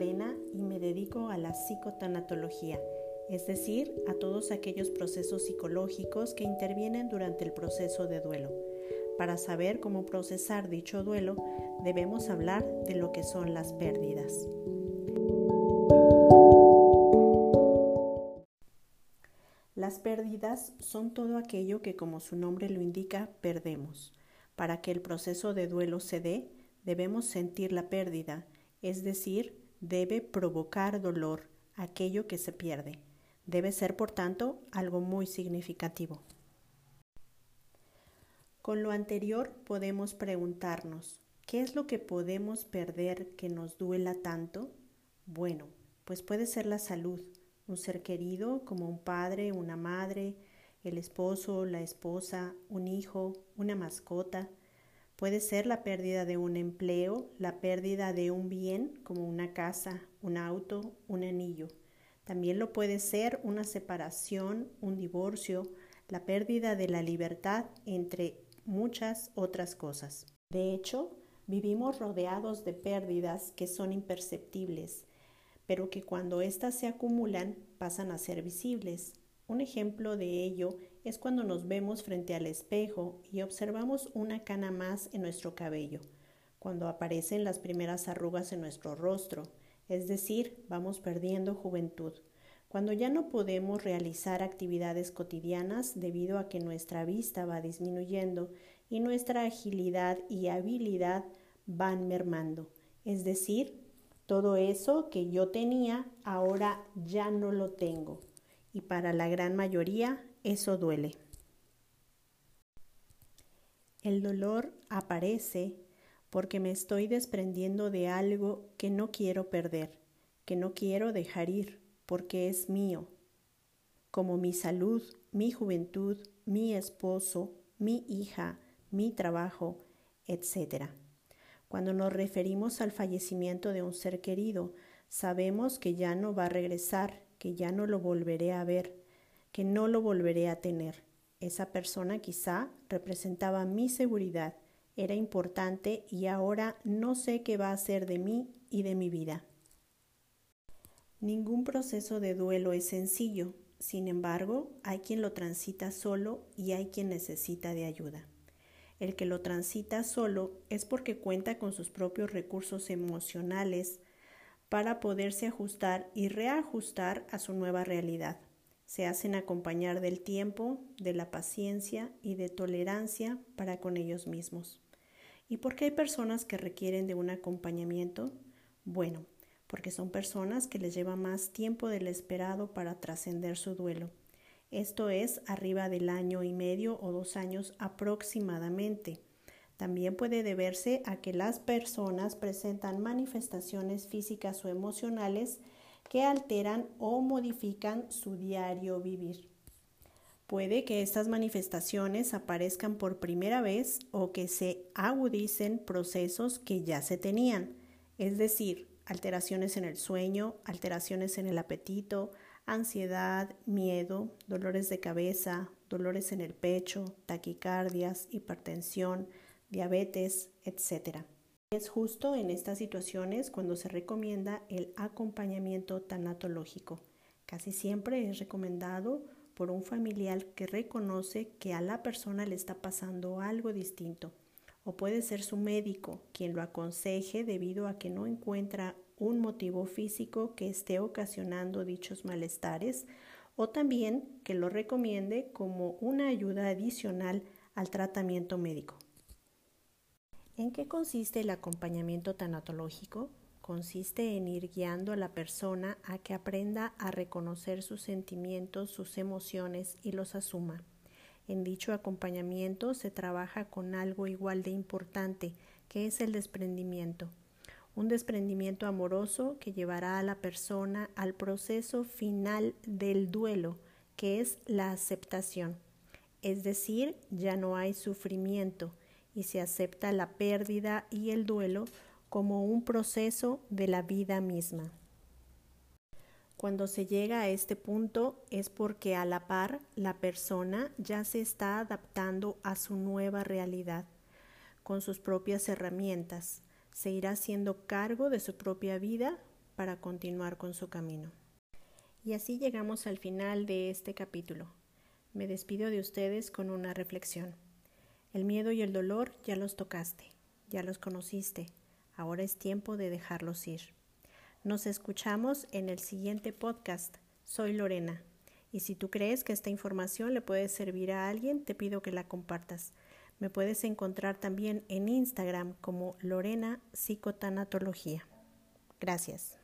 Y me dedico a la psicotanatología, es decir, a todos aquellos procesos psicológicos que intervienen durante el proceso de duelo. Para saber cómo procesar dicho duelo, debemos hablar de lo que son las pérdidas. Las pérdidas son todo aquello que, como su nombre lo indica, perdemos. Para que el proceso de duelo se dé, debemos sentir la pérdida, es decir, debe provocar dolor aquello que se pierde. Debe ser, por tanto, algo muy significativo. Con lo anterior podemos preguntarnos, ¿qué es lo que podemos perder que nos duela tanto? Bueno, pues puede ser la salud, un ser querido como un padre, una madre, el esposo, la esposa, un hijo, una mascota. Puede ser la pérdida de un empleo, la pérdida de un bien como una casa, un auto, un anillo. También lo puede ser una separación, un divorcio, la pérdida de la libertad, entre muchas otras cosas. De hecho, vivimos rodeados de pérdidas que son imperceptibles pero que cuando éstas se acumulan pasan a ser visibles. Un ejemplo de ello es cuando nos vemos frente al espejo y observamos una cana más en nuestro cabello, cuando aparecen las primeras arrugas en nuestro rostro, es decir, vamos perdiendo juventud, cuando ya no podemos realizar actividades cotidianas debido a que nuestra vista va disminuyendo y nuestra agilidad y habilidad van mermando, es decir, todo eso que yo tenía ahora ya no lo tengo y para la gran mayoría eso duele. El dolor aparece porque me estoy desprendiendo de algo que no quiero perder, que no quiero dejar ir, porque es mío, como mi salud, mi juventud, mi esposo, mi hija, mi trabajo, etc. Cuando nos referimos al fallecimiento de un ser querido, sabemos que ya no va a regresar, que ya no lo volveré a ver, que no lo volveré a tener. Esa persona quizá representaba mi seguridad, era importante y ahora no sé qué va a hacer de mí y de mi vida. Ningún proceso de duelo es sencillo, sin embargo, hay quien lo transita solo y hay quien necesita de ayuda. El que lo transita solo es porque cuenta con sus propios recursos emocionales para poderse ajustar y reajustar a su nueva realidad. Se hacen acompañar del tiempo, de la paciencia y de tolerancia para con ellos mismos. ¿Y por qué hay personas que requieren de un acompañamiento? Bueno, porque son personas que les lleva más tiempo del esperado para trascender su duelo esto es arriba del año y medio o dos años aproximadamente. También puede deberse a que las personas presentan manifestaciones físicas o emocionales que alteran o modifican su diario vivir. Puede que estas manifestaciones aparezcan por primera vez o que se agudicen procesos que ya se tenían, es decir, alteraciones en el sueño, alteraciones en el apetito, ansiedad, miedo, dolores de cabeza, dolores en el pecho, taquicardias, hipertensión, diabetes, etc. Es justo en estas situaciones cuando se recomienda el acompañamiento tanatológico. Casi siempre es recomendado por un familiar que reconoce que a la persona le está pasando algo distinto. O puede ser su médico quien lo aconseje debido a que no encuentra un motivo físico que esté ocasionando dichos malestares o también que lo recomiende como una ayuda adicional al tratamiento médico. ¿En qué consiste el acompañamiento tanatológico? Consiste en ir guiando a la persona a que aprenda a reconocer sus sentimientos, sus emociones y los asuma. En dicho acompañamiento se trabaja con algo igual de importante, que es el desprendimiento un desprendimiento amoroso que llevará a la persona al proceso final del duelo, que es la aceptación. Es decir, ya no hay sufrimiento y se acepta la pérdida y el duelo como un proceso de la vida misma. Cuando se llega a este punto es porque a la par la persona ya se está adaptando a su nueva realidad con sus propias herramientas, se irá haciendo cargo de su propia vida para continuar con su camino. Y así llegamos al final de este capítulo. Me despido de ustedes con una reflexión. El miedo y el dolor ya los tocaste, ya los conociste, ahora es tiempo de dejarlos ir. Nos escuchamos en el siguiente podcast. Soy Lorena. Y si tú crees que esta información le puede servir a alguien, te pido que la compartas. Me puedes encontrar también en Instagram como Lorena Psicotanatología. Gracias.